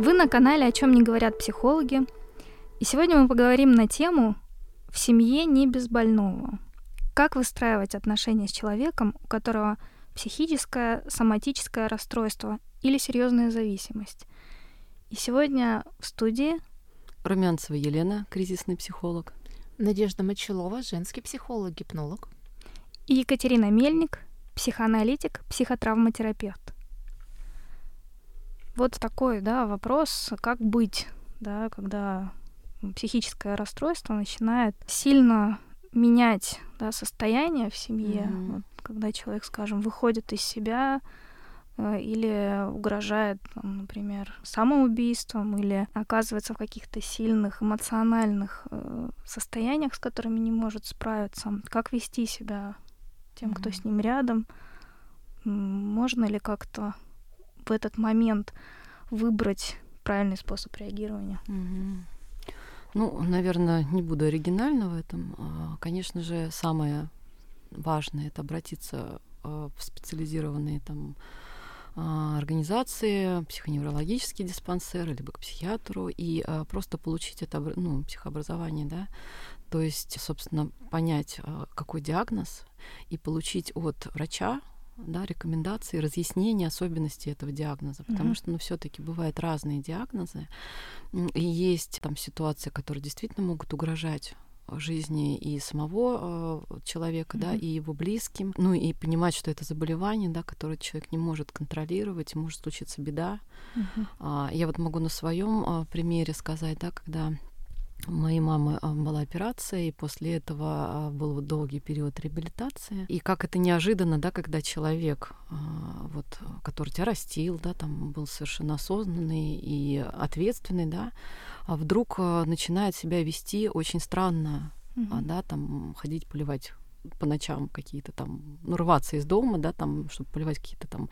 Вы на канале «О чем не говорят психологи», и сегодня мы поговорим на тему «В семье не без больного». Как выстраивать отношения с человеком, у которого психическое, соматическое расстройство или серьезная зависимость. И сегодня в студии Румянцева Елена, кризисный психолог. Надежда Мочелова, женский психолог, гипнолог. И Екатерина Мельник, психоаналитик, психотравматерапевт. Вот такой, да, вопрос, как быть, да, когда психическое расстройство начинает сильно менять да, состояние в семье, mm-hmm. вот, когда человек, скажем, выходит из себя э, или угрожает, там, например, самоубийством, или оказывается в каких-то сильных эмоциональных э, состояниях, с которыми не может справиться, как вести себя тем, mm-hmm. кто с ним рядом, можно ли как-то в этот момент выбрать правильный способ реагирования. Ну, наверное, не буду оригинальна в этом. А, конечно же, самое важное это обратиться а, в специализированные там а, организации, психоневрологические диспансеры, либо к психиатру, и просто получить это ну, психообразование, да, то есть, собственно, понять, какой диагноз, и получить от врача да, рекомендации, разъяснения особенностей этого диагноза, потому mm-hmm. что, ну, все-таки бывают разные диагнозы, и есть там ситуации, которые действительно могут угрожать жизни и самого э, человека, mm-hmm. да, и его близким, ну и понимать, что это заболевание, да, которое человек не может контролировать, может случиться беда. Mm-hmm. А, я вот могу на своем а, примере сказать, да, когда у моей мамы а, была операция, и после этого а, был долгий период реабилитации. И как это неожиданно, да, когда человек, а, вот, который тебя растил, да, там был совершенно осознанный и ответственный, да, вдруг начинает себя вести очень странно, mm-hmm. да, там ходить поливать по ночам какие-то там, ну, рваться из дома, да, там, чтобы поливать какие-то там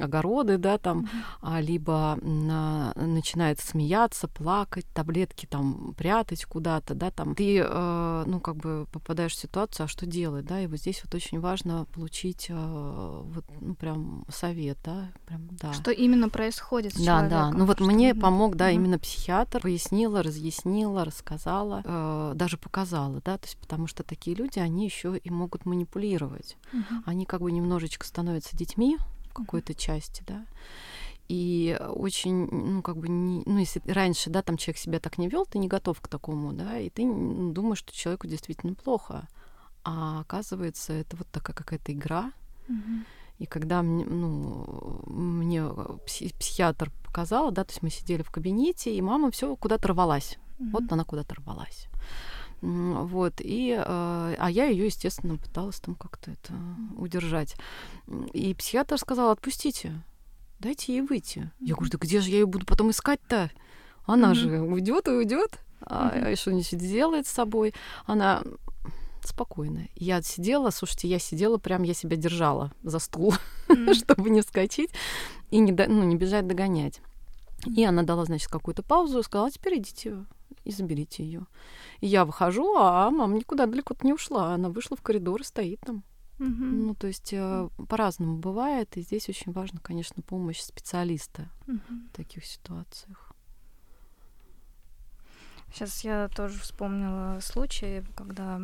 огороды, да, там, mm-hmm. либо на, начинает смеяться, плакать, таблетки там прятать куда-то, да, там. Ты, э, ну, как бы попадаешь в ситуацию, а что делать, да, и вот здесь вот очень важно получить э, вот, ну, прям совет, да, прям, да. Что именно происходит с да, человеком? Да, ну вот мне помог, да, mm-hmm. именно психиатр, пояснила, разъяснила, рассказала, э, даже показала, да, то есть потому что такие люди, они еще и могут манипулировать. Угу. Они как бы немножечко становятся детьми в какой-то части, да. И очень, ну, как бы, не, ну, если раньше, да, там человек себя так не вел, ты не готов к такому, да, и ты думаешь, что человеку действительно плохо. А оказывается, это вот такая какая-то игра. И когда мне, ну, мне психиатр показала, да, то есть мы сидели в кабинете, и мама все куда-то рвалась. Угу. Вот она куда-то рвалась. Вот, и, э, а я ее, естественно, пыталась там как-то это удержать. И психиатр сказал, отпустите, дайте ей выйти. Я говорю, да где же я ее буду потом искать-то? Она mm-hmm. же уйдет и уйдет. А, а что-нибудь сделает с собой. Она спокойно. Я сидела, слушайте, я сидела, прям я себя держала за стул, mm-hmm. чтобы не вскочить и не, ну, не бежать догонять. И она дала, значит, какую-то паузу и сказала, «А теперь идите и заберите ее. И я выхожу, а мама никуда далеко не ушла. Она вышла в коридор и стоит там. Угу. Ну, то есть э, по-разному бывает, и здесь очень важно, конечно, помощь специалиста угу. в таких ситуациях. Сейчас я тоже вспомнила случай, когда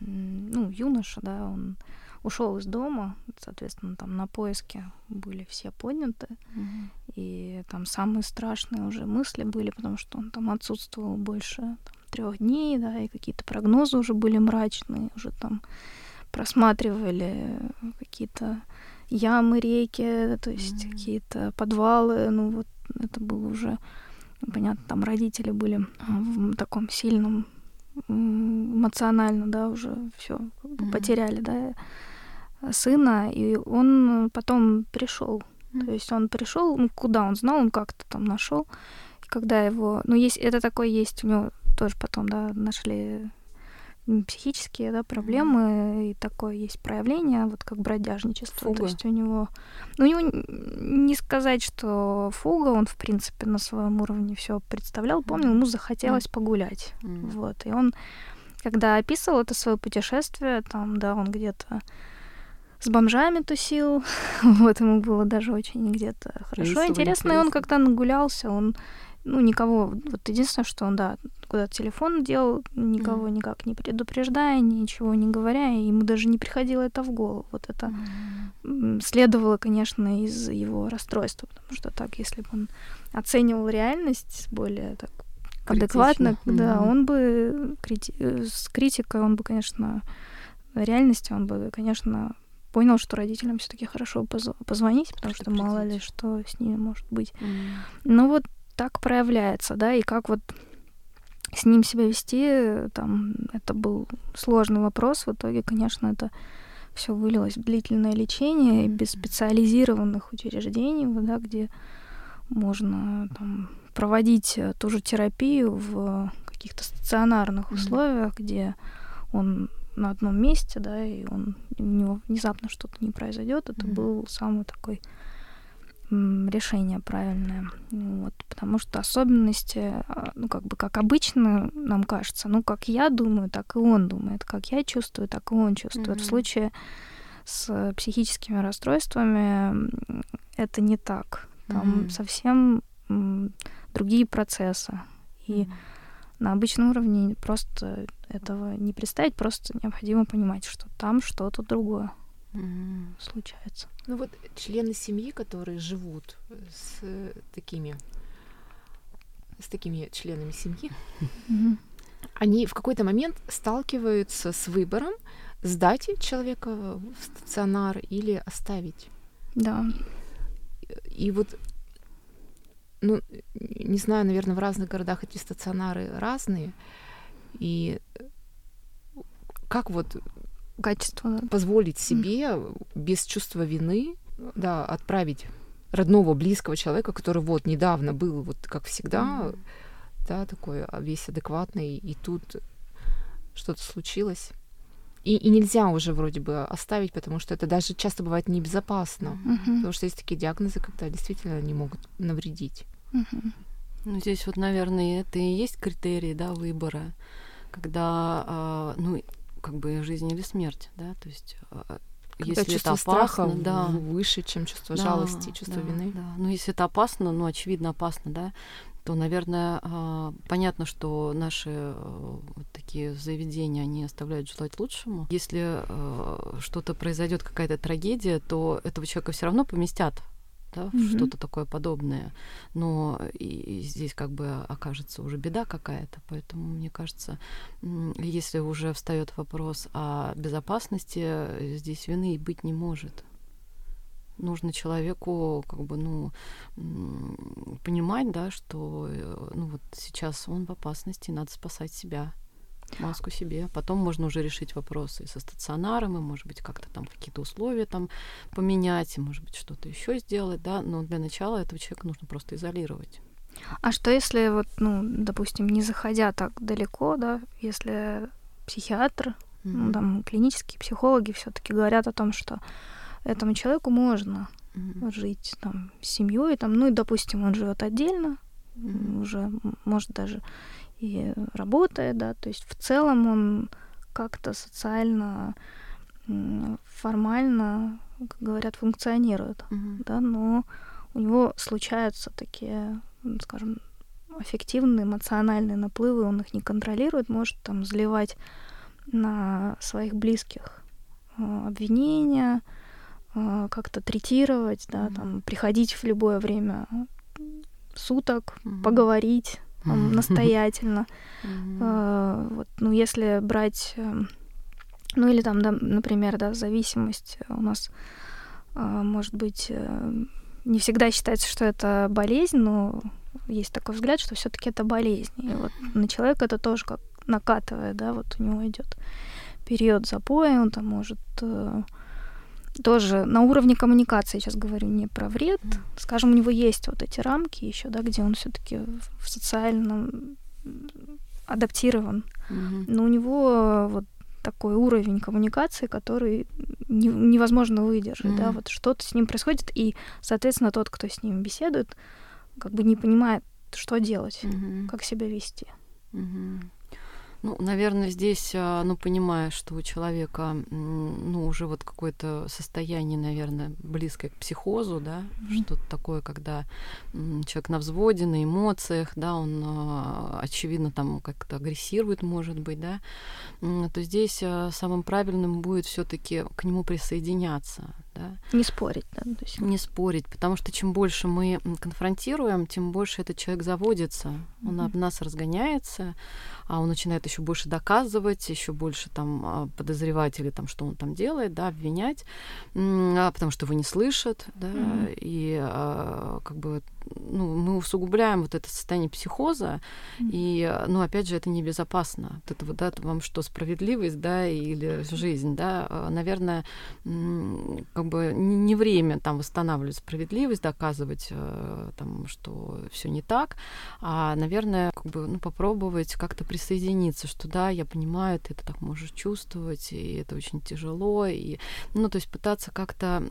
ну, юноша, да, он ушел из дома, соответственно, там на поиске были все подняты, mm-hmm. и там самые страшные уже мысли были, потому что он там отсутствовал больше там, трех дней, да, и какие-то прогнозы уже были мрачные, уже там просматривали какие-то ямы, реки, то есть mm-hmm. какие-то подвалы, ну вот это было уже понятно, там родители были в таком сильном эмоционально, да, уже все mm-hmm. потеряли, да, сына, и он потом пришел. Mm-hmm. То есть он пришел, ну, куда он знал, он как-то там нашел. И когда его, ну, есть, это такое есть у него тоже потом, да, нашли психические да, проблемы, mm-hmm. и такое есть проявление, вот как бродяжничество. Фуга. То есть у него... Ну, у него не сказать, что фуга, он, в принципе, на своем уровне все представлял, помнил, ему захотелось mm-hmm. погулять. Mm-hmm. Вот. И он, когда описывал это свое путешествие, там, да, он где-то с бомжами тусил, вот ему было даже очень где-то хорошо, интересно, и он как-то нагулялся, он, ну, никого, вот единственное, что он, да, куда-то телефон делал, никого никак не предупреждая, ничего не говоря, и ему даже не приходило это в голову, вот это м, следовало, конечно, из его расстройства, потому что так, если бы он оценивал реальность более так адекватно, Критично. да, он бы крити- э, с критикой, он бы, конечно, реальности, он бы, конечно, понял, что родителям все-таки хорошо поз- позвонить, потому что мало ли что с ними может быть. Мгм. Ну вот так проявляется, да, и как вот с ним себя вести, там, это был сложный вопрос. В итоге, конечно, это все вылилось в длительное лечение без специализированных учреждений, да, где можно там, проводить э, ту же терапию в каких-то стационарных условиях, где он на одном месте, да, и он, у него внезапно что-то не произойдет. Это Мгм. был самый такой решение правильное. Вот, потому что особенности, а, ну, как бы, как обычно нам кажется, ну, как я думаю, так и он думает, как я чувствую, так и он чувствует. Мгм. В случае с психическими расстройствами это не так. Там Мгм. совсем другие процессы. И Мгм. На обычном уровне просто этого не представить, просто необходимо понимать, что там что-то другое Мгм. случается. Ну вот члены семьи, которые живут с такими с такими членами семьи, Мгм. они в какой-то момент сталкиваются с выбором сдать человека в стационар или оставить. Да. И вот, ну, не знаю, наверное, в разных городах эти стационары разные. И как вот Качество позволить себе без чувства вины, да, отправить родного, близкого человека, который вот недавно был, вот как всегда, да, такой а, весь адекватный, и тут что-то случилось. И, и нельзя уже вроде бы оставить, потому что это даже часто бывает небезопасно. Мгм. Потому что есть такие диагнозы, когда действительно они могут навредить. Ну, здесь вот, наверное, это и есть критерий, да, выбора, когда, а, ну, как бы жизнь или смерть, да, то есть а, Когда если чувство это опасно, страха да, выше, чем чувство да, жалости, чувство да, вины. Да. Ну, если это опасно, ну, очевидно опасно, да, то, наверное, а, понятно, что наши э, вот такие заведения, они оставляют желать лучшему. Если э, что-то произойдет, какая-то трагедия, то этого человека все равно поместят да, Мгм. что-то такое подобное. Но и, здесь как бы окажется уже беда какая-то. Поэтому, мне кажется, если уже встает вопрос о безопасности, здесь вины и быть не может нужно человеку как бы ну понимать да что э, ну вот сейчас он в опасности надо спасать себя маску себе потом можно уже решить вопросы со стационаром и может быть как-то там какие-то условия там поменять и может быть что-то еще сделать да но для начала этого человека нужно просто изолировать А что если вот, ну, допустим, не заходя так далеко, да, если психиатр, ну, Мгм. там, клинические психологи все-таки говорят о том, что этому человеку можно Мгм. жить там с семьей, там, ну и, допустим, он живет отдельно, Мгм. уже, может, даже и работает, да, то есть в целом он как-то социально, формально, как говорят, функционирует, Мгм. да, но у него случаются такие, скажем, аффективные, эмоциональные наплывы, он их не контролирует, может там заливать на своих близких э, обвинения, э, как-то третировать, да, Мгм. там приходить в любое время суток, Мгм. поговорить настоятельно. Э, Вот, ну, если брать, эм, ну, или там, да, например, да, зависимость у нас э, может быть э, не всегда считается, что это болезнь, но есть такой взгляд, что все-таки это болезнь. И вот на человека это тоже как накатывает, да, вот у него идет период запоя, он там может э, тоже на уровне коммуникации, сейчас говорю не про вред, скажем, у него есть вот эти рамки еще, да, где он все-таки в социальном адаптирован, Мгм. но у него вот такой уровень коммуникации, который не- невозможно выдержать, да, Мгм. вот что-то с ним происходит, и, соответственно, тот, кто с ним беседует, как бы не понимает, что делать, Мгм. как себя вести. Мгм. Ну, наверное, здесь, а, ну, понимая, что у человека, ну, уже вот какое-то состояние, наверное, близкое к психозу, да, mm-hmm. что-то такое, когда человек на взводе, на эмоциях, да, он, а, очевидно, там как-то агрессирует, может быть, да, то здесь а, самым правильным будет все таки к нему присоединяться, да. Не спорить, да? То есть... Не спорить, потому что чем больше мы конфронтируем, тем больше этот человек заводится, mm-hmm. он об нас разгоняется, а он начинает еще больше доказывать, еще больше там а, подозревать или там, что он там делает, да, обвинять, а, потому что его не слышат, да, mm-hmm. и а, как бы ну, мы усугубляем вот это состояние психоза, mm-hmm. и, ну, опять же, это небезопасно. Вот это вот, да, вам что, справедливость, да, или жизнь, да, наверное, как бы не время там восстанавливать справедливость, доказывать э, там, что все не так, а, наверное, как бы, ну, попробовать как-то присоединиться, что да, я понимаю, ты это так можешь чувствовать, и это очень тяжело, и, ну, то есть пытаться как-то,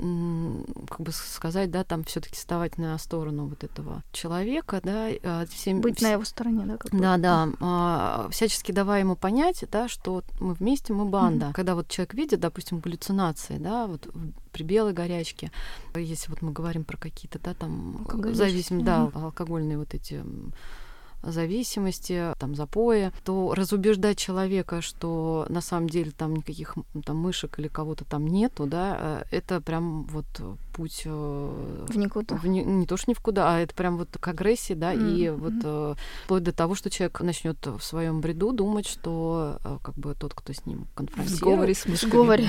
как бы сказать, да, там все-таки вставать на сторону вот этого человека, да, а, всем, быть вс... на его стороне, да, как да, да, а, всячески давая ему понять, да, что мы вместе, мы банда. Mm-hmm. Когда вот человек видит, допустим, галлюцинации, да, вот при белой горячке, если вот мы говорим про какие-то, да, там зависимые, mm-hmm. да, алкогольные вот эти зависимости, там, запоя, то разубеждать человека, что на самом деле там никаких там мышек или кого-то там нету, да, э, это прям вот путь э, в никуда. В не, не то, что ни в куда, а это прям вот к агрессии, да, mm-hmm. и вот э, вплоть до того, что человек начнет в своем бреду думать, что как бы тот, кто с ним конфронтирует. В сговоре с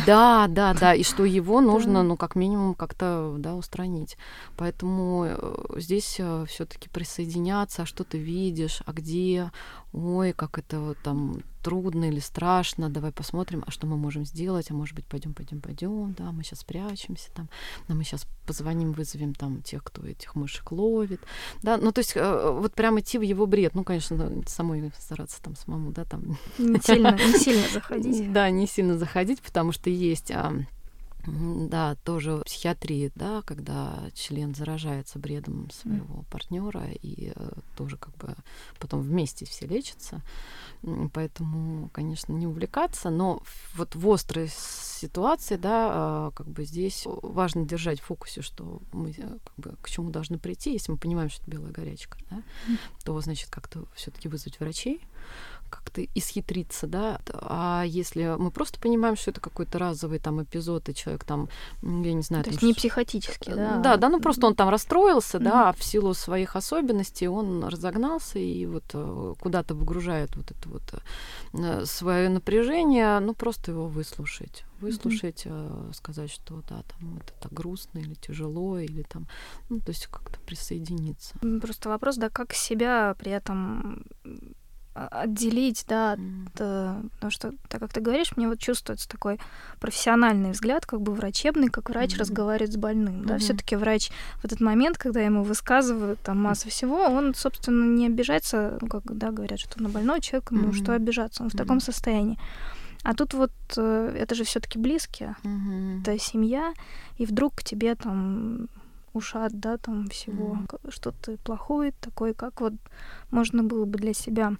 Да, да, да, и что его нужно, ну, как минимум, как-то, да, устранить. Поэтому здесь все таки присоединяться, а что ты видишь, видишь, а где, ой, как это вот там трудно или страшно, давай посмотрим, а что мы можем сделать, а может быть, пойдем, пойдем, пойдем, да, мы сейчас спрячемся там, да, мы сейчас позвоним, вызовем там тех, кто этих мышек ловит, да, ну, то есть э, вот прям идти в его бред, ну, конечно, самой стараться там самому, да, там... Не сильно, не сильно заходить. Да, не сильно заходить, потому что есть да, тоже в психиатрии, да, когда член заражается бредом своего mm. партнера и э, тоже как бы потом вместе все лечатся. Поэтому, конечно, не увлекаться, но вот в острой ситуации, да, э, как бы здесь важно держать в фокусе, что мы э, как бы к чему должны прийти, если мы понимаем, что это белая горячка, да, mm. то значит как-то все-таки вызвать врачей, как-то исхитриться, да. А если мы просто понимаем, что это какой-то разовый там эпизод, и человек там, я не знаю... То там, есть не психотический, да? Да, да, ну просто он там расстроился, mm-hmm. да, в силу своих особенностей он разогнался и вот э, куда-то выгружает вот это вот э, свое напряжение, ну просто его выслушать выслушать, mm-hmm. сказать, что да, там это так грустно или тяжело, или там, ну, то есть как-то присоединиться. Просто вопрос, да, как себя при этом отделить, да, от, mm. потому что, так как ты говоришь, мне вот чувствуется такой профессиональный взгляд, как бы врачебный, как врач mm. разговаривает с больным, mm-hmm. да, все-таки врач в этот момент, когда ему высказывают там массу всего, он, собственно, не обижается, ну, как, да, говорят, что на больной человек, ну, mm-hmm. что обижаться, он в mm-hmm. таком состоянии. А тут вот э, это же все-таки близкие, mm-hmm. это семья, и вдруг к тебе там ушат, да, там всего, mm. что-то плохое такое, как вот можно было бы для себя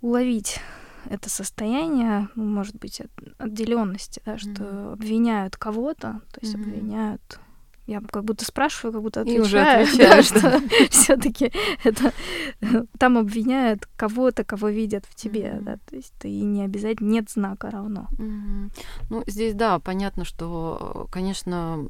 уловить это состояние, ну, может быть, от отделенности, да, что mm. обвиняют кого-то, то есть mm-hmm. обвиняют я как будто спрашиваю, как будто отвечаю, И уже да, что все-таки это там обвиняют кого-то, кого видят в тебе, mm-hmm. да, то есть ты не обязательно нет знака равно. Mm-hmm. Ну здесь да, понятно, что, конечно,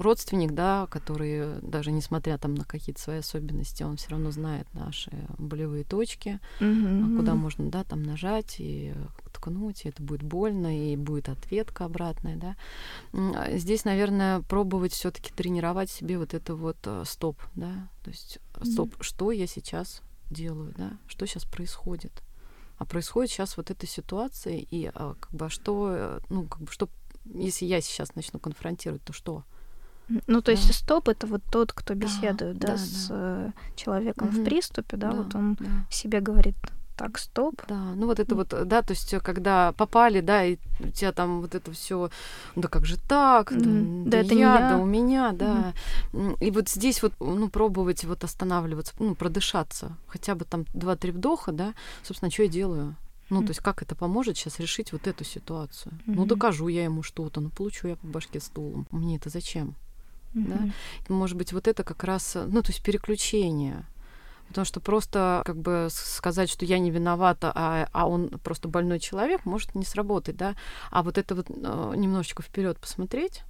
родственник, да, который даже несмотря там на какие-то свои особенности, он все равно знает наши болевые точки, mm-hmm. куда можно, да, там нажать и ткнуть, и это будет больно, и будет ответка обратная, да. А здесь, наверное, пробовать все таки тренировать себе вот это вот э, стоп, да, то есть стоп, mm-hmm. что я сейчас делаю, да, что сейчас происходит. А происходит сейчас вот эта ситуация, и а, как бы а что, э, ну, как бы что, если я сейчас начну конфронтировать, то что? Ну, то да. есть стоп это вот тот, кто беседует, да, да, да с да. Э, человеком угу. в приступе, да, да вот он да. себе говорит, так, стоп. Да, ну вот это вот, да, то есть когда попали, да, и у тебя там вот это все, да как же так, Мгм. да, Да да это не я, я. да у меня, да. М, И вот здесь вот, ну, пробовать вот останавливаться, ну, продышаться, хотя бы там 2-3 вдоха, да, собственно, что я делаю? Ну, то есть как это поможет сейчас решить вот эту ситуацию? Ну, Мгм. докажу я ему что-то, ну, получу я по башке стулом. Мне это зачем? да. Мгм. Может быть, вот это как раз, э, ну, то есть переключение. Потому что просто как бы сказать, что я не виновата, а, а он просто больной человек, может не сработать, да. А вот это вот э, немножечко вперед посмотреть,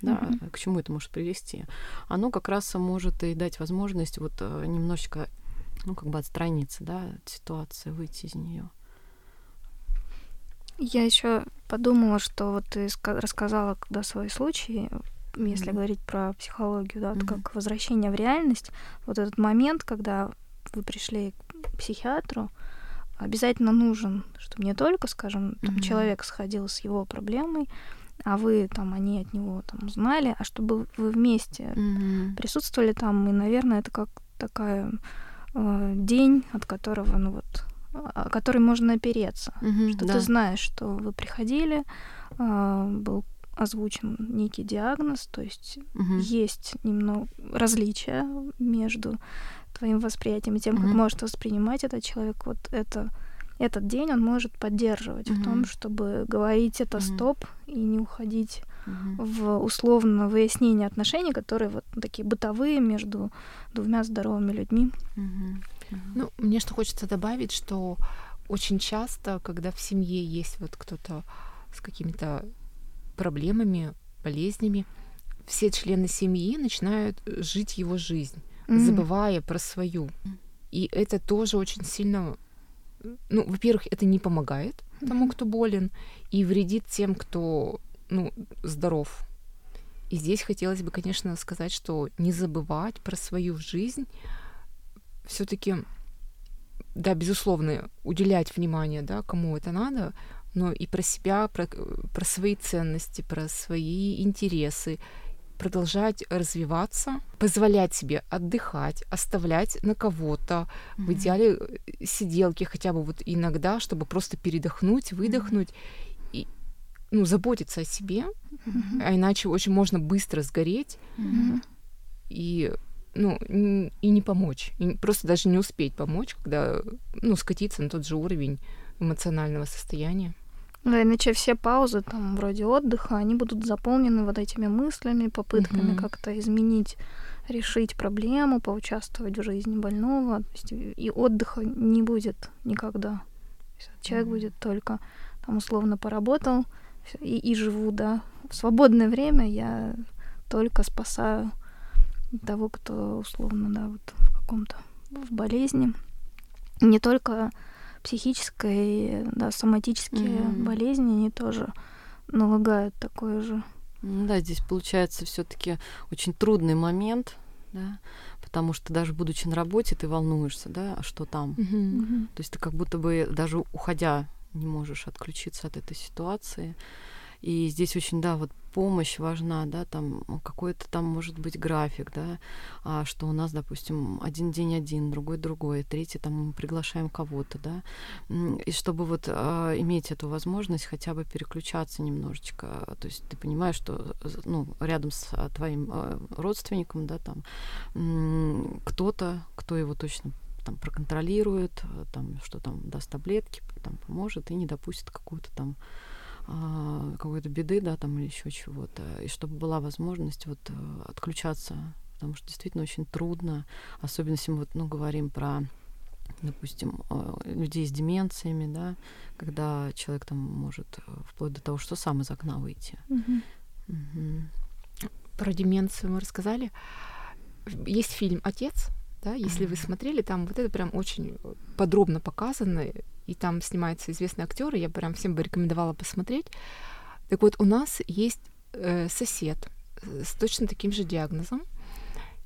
да, Мгм. к чему это может привести, оно как раз может и дать возможность вот э, немножечко, ну, как бы отстраниться, да, от ситуации, выйти из нее. Я еще подумала, что вот ты ска- рассказала, когда свой случай, если Мгм. говорить про психологию, да, Мгм. как возвращение в реальность, вот этот момент, когда вы пришли к психиатру, обязательно нужен, чтобы не только, скажем, там, Мгм. человек сходил с его проблемой, а вы там, они от него там узнали, а чтобы вы вместе присутствовали там, и, наверное, это как такая э, день, от которого, ну вот, о который можно опереться. Мгм, Что да. ты знаешь, что вы приходили, а, был озвучен некий диагноз, то есть Мгм. есть немного различия между твоим восприятием и тем, как Мгм. может воспринимать этот человек. Вот это, этот день он может поддерживать в том, чтобы говорить это Мгм. стоп и не уходить Мгм. в условно выяснение отношений, которые вот такие бытовые между двумя здоровыми людьми. Мгм. Мгм. Ну, мне что хочется добавить, что очень часто, когда в семье есть вот кто-то с какими-то проблемами, болезнями, все члены семьи начинают жить его жизнь, М. забывая про свою. И это тоже очень сильно, ну, во-первых, это не помогает тому, кто болен, и вредит тем, кто, ну, здоров. И здесь хотелось бы, конечно, сказать, что не забывать про свою жизнь, все-таки, да, безусловно, уделять внимание, да, кому это надо, но и про себя, про, про свои ценности, про свои интересы, продолжать развиваться, позволять себе отдыхать, оставлять на кого-то, в Мгм. идеале э, сиделки хотя бы вот иногда, чтобы просто передохнуть, выдохнуть и ну, заботиться о себе, Мгм. а иначе очень можно быстро сгореть Мгм. и ну, и не помочь. И просто даже не успеть помочь, когда, ну, скатиться на тот же уровень эмоционального состояния. Да, иначе все паузы, там, вроде отдыха, они будут заполнены вот этими мыслями, попытками Мгм. как-то изменить, решить проблему, поучаствовать в жизни больного. То есть и отдыха не будет никогда. Человек будет только там условно поработал и, и живу, да. В свободное время я только спасаю того, кто условно, да, вот в каком-то в болезни. Не только психической, да, соматические Мгм. болезни, они тоже налагают такое же. Ну Да, здесь получается все-таки очень трудный момент, да, потому что даже будучи на работе, ты волнуешься, да, а что там. Мгм. То есть ты как будто бы даже уходя не можешь отключиться от этой ситуации. И здесь очень, да, вот помощь важна, да, там какой-то там может быть график, да, а, что у нас, допустим, один день один, другой другой, третий там мы приглашаем кого-то, да, и чтобы вот а, иметь эту возможность хотя бы переключаться немножечко, то есть ты понимаешь, что, э, ну, рядом с а, твоим а, родственником, да, там кто-то, кто его точно там проконтролирует, там что там даст таблетки, там поможет и не допустит какую-то там а, какой-то беды, да, там или еще чего-то, и чтобы была возможность вот э, отключаться, потому что действительно очень трудно, особенно если мы вот, ну, говорим про допустим, э, людей с деменциями, да, когда человек там может э, вплоть до того, что сам из окна выйти. Мгм. Мгм. Про деменцию мы рассказали. Есть фильм «Отец», да, если вы смотрели, там вот это прям очень подробно показано, и там снимается известный актер, и я прям всем бы рекомендовала посмотреть. Так вот, у нас есть э, сосед с точно таким же диагнозом.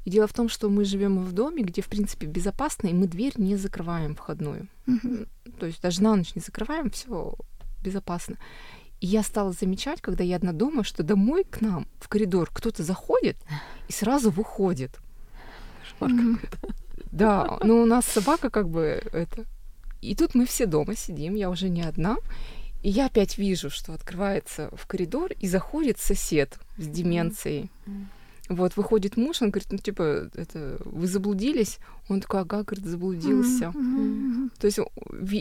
И дело в том, что мы живем в доме, где, в принципе, безопасно, и мы дверь не закрываем входную. Мгм. То есть даже на ночь не закрываем, все безопасно. И я стала замечать, когда я одна дома, что домой к нам в коридор кто-то заходит и сразу выходит. Кошмар Мгм. какой-то. Да, но у нас собака как бы это И тут мы все дома сидим, я уже не одна. И я опять вижу, что открывается в коридор и заходит сосед с деменцией. Mm-hmm. Вот, выходит муж, он говорит, ну, типа, это, вы заблудились? Он такой, ага, говорит, заблудился. Mm-hmm. То есть,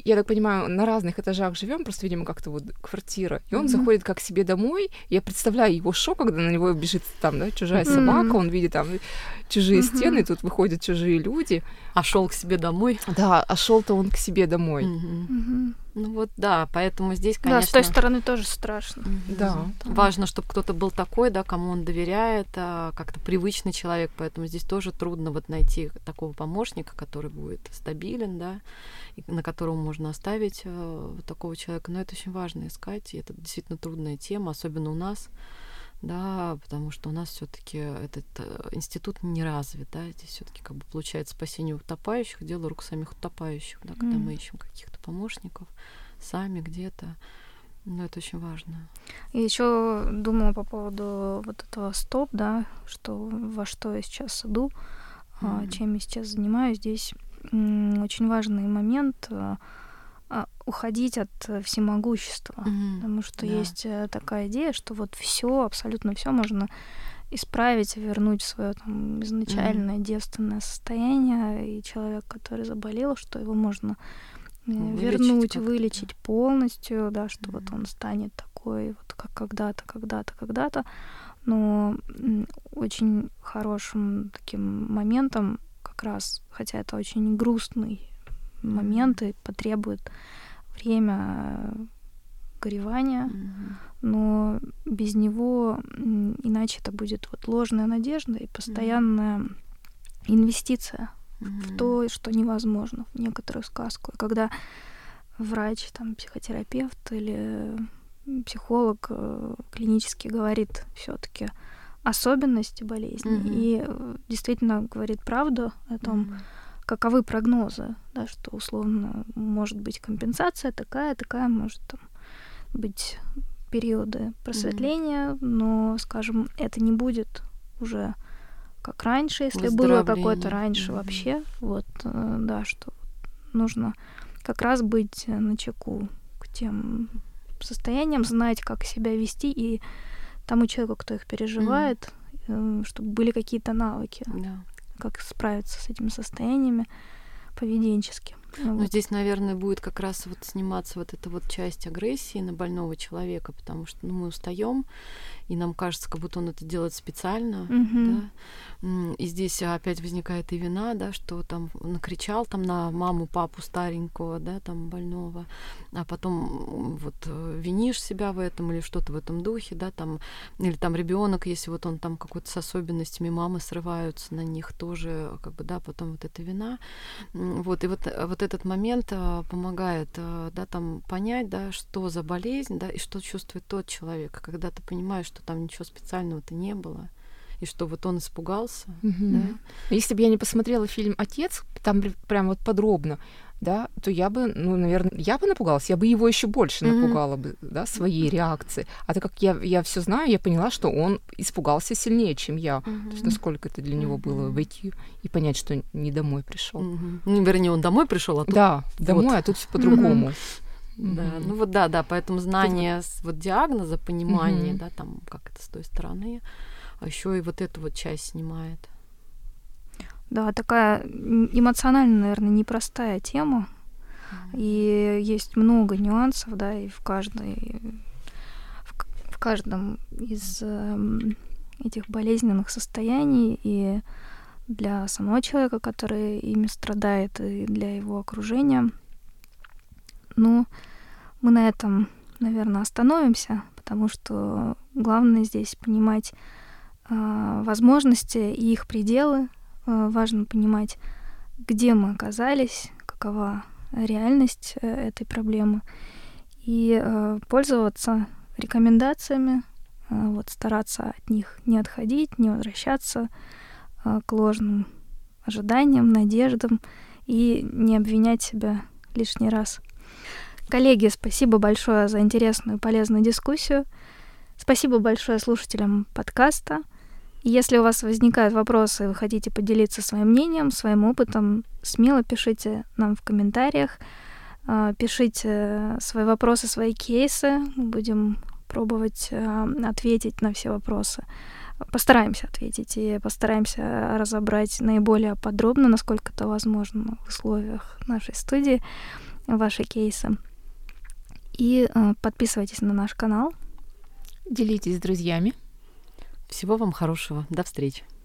я так понимаю, на разных этажах живем, просто, видимо, как-то вот квартира. И он mm-hmm. заходит как к себе домой. Я представляю его шок, когда на него бежит там, да, чужая mm-hmm. собака, он видит там чужие mm-hmm. стены, тут выходят чужие люди. А шел к себе домой? Да, а шел-то он к себе домой. Mm-hmm. Mm-hmm. Ну вот да, поэтому здесь, конечно... Да, с той стороны тоже страшно. Да. Важно, чтобы кто-то был такой, да, кому он доверяет, а, как-то привычный человек, поэтому здесь тоже трудно вот найти такого помощника, который будет стабилен, да, и на которого можно оставить э, такого человека. Но это очень важно искать, и это действительно трудная тема, особенно у нас, да, потому что у нас все-таки этот э, институт не развит, да, здесь все-таки как бы получается спасение утопающих, дело рук самих утопающих, да, когда mm. мы ищем каких-то помощников сами где-то. Ну, это очень важно. И еще думала по поводу вот этого стоп, да, что во что я сейчас иду, mm-hmm. чем я сейчас занимаюсь. Здесь очень важный момент а, а, уходить от всемогущества, mm-hmm. потому что да. есть э, такая идея, что вот все, абсолютно все можно исправить, вернуть свое там изначальное mm-hmm. девственное состояние, и человек, который заболел, что его можно вылечить вернуть, вылечить полностью, да, что mm-hmm. вот он станет такой, вот как когда-то, когда-то, когда-то. Но очень хорошим таким моментом как раз, хотя это очень грустный момент и потребует время горевания, mm-hmm. но без него иначе это будет вот ложная надежда и постоянная mm-hmm. инвестиция в то, что невозможно, в некоторую сказку. И когда врач, там, психотерапевт или психолог э, клинически говорит все-таки особенности болезни mm-hmm. и э, действительно говорит правду о том, mm-hmm. каковы прогнозы, да, что условно может быть компенсация такая, такая может там, быть периоды просветления, mm-hmm. но, скажем, это не будет уже как раньше, если было какое-то раньше mm-hmm. вообще, вот, э, да, что нужно как раз быть на чеку к тем состояниям, знать, как себя вести, и тому человеку, кто их переживает, mm-hmm. чтобы были какие-то навыки, да. как справиться с этими состояниями поведенчески. Ну, вот. здесь, наверное, будет как раз вот сниматься вот эта вот часть агрессии на больного человека, потому что ну, мы устаем, и нам кажется, как будто он это делает специально, mm-hmm. да. И здесь опять возникает и вина, да, что там накричал там на маму, папу старенького, да, там больного, а потом вот э, винишь себя в этом или что-то в этом духе, да, там, или там ребенок, если вот он там какой-то с особенностями мамы срываются на них тоже, как бы, да, потом вот эта вина, вот, и вот, вот этот момент а, помогает, а, да, там понять, да, что за болезнь, да, и что чувствует тот человек, когда ты понимаешь, что там ничего специального-то не было и что вот он испугался. Mm-hmm. Да? Если бы я не посмотрела фильм Отец, там прям вот подробно, да, то я бы, ну, наверное, я бы напугалась, я бы его еще больше mm-hmm. напугала бы, да, своей реакции. А так как я, я все знаю, я поняла, что он испугался сильнее, чем я. Mm-hmm. То есть насколько это для него mm-hmm. было войти и понять, что не домой пришел. Mm-hmm. Ну, вернее, он домой пришел, а тут... Да, домой, вот. а тут все по-другому. Mm-hmm. Да, mm-hmm. ну вот да, да, поэтому знание с, вот диагноза, понимание, mm-hmm. да, там как это с той стороны, а еще и вот эту вот часть снимает. Да, такая эмоционально, наверное, непростая тема. И есть много нюансов, да, и в каждой в, в каждом из э, этих болезненных состояний и для самого человека, который ими страдает, и для его окружения. Ну, мы на этом, наверное, остановимся, потому что главное здесь понимать э, возможности и их пределы. Э, важно понимать, где мы оказались, какова реальность э, этой проблемы, и э, пользоваться рекомендациями, вот стараться от них не отходить, не возвращаться к ложным ожиданиям, надеждам и не обвинять себя лишний раз. Коллеги, спасибо большое за интересную и полезную дискуссию. Спасибо большое слушателям подкаста. Если у вас возникают вопросы, вы хотите поделиться своим мнением, своим опытом, смело пишите нам в комментариях. А, пишите свои вопросы, свои кейсы. Мы будем пробовать а, ответить на все вопросы. Постараемся ответить и постараемся разобрать наиболее подробно, насколько это возможно в условиях нашей студии, ваши кейсы. И э, подписывайтесь на наш канал. Делитесь с друзьями. Всего вам хорошего. До встречи.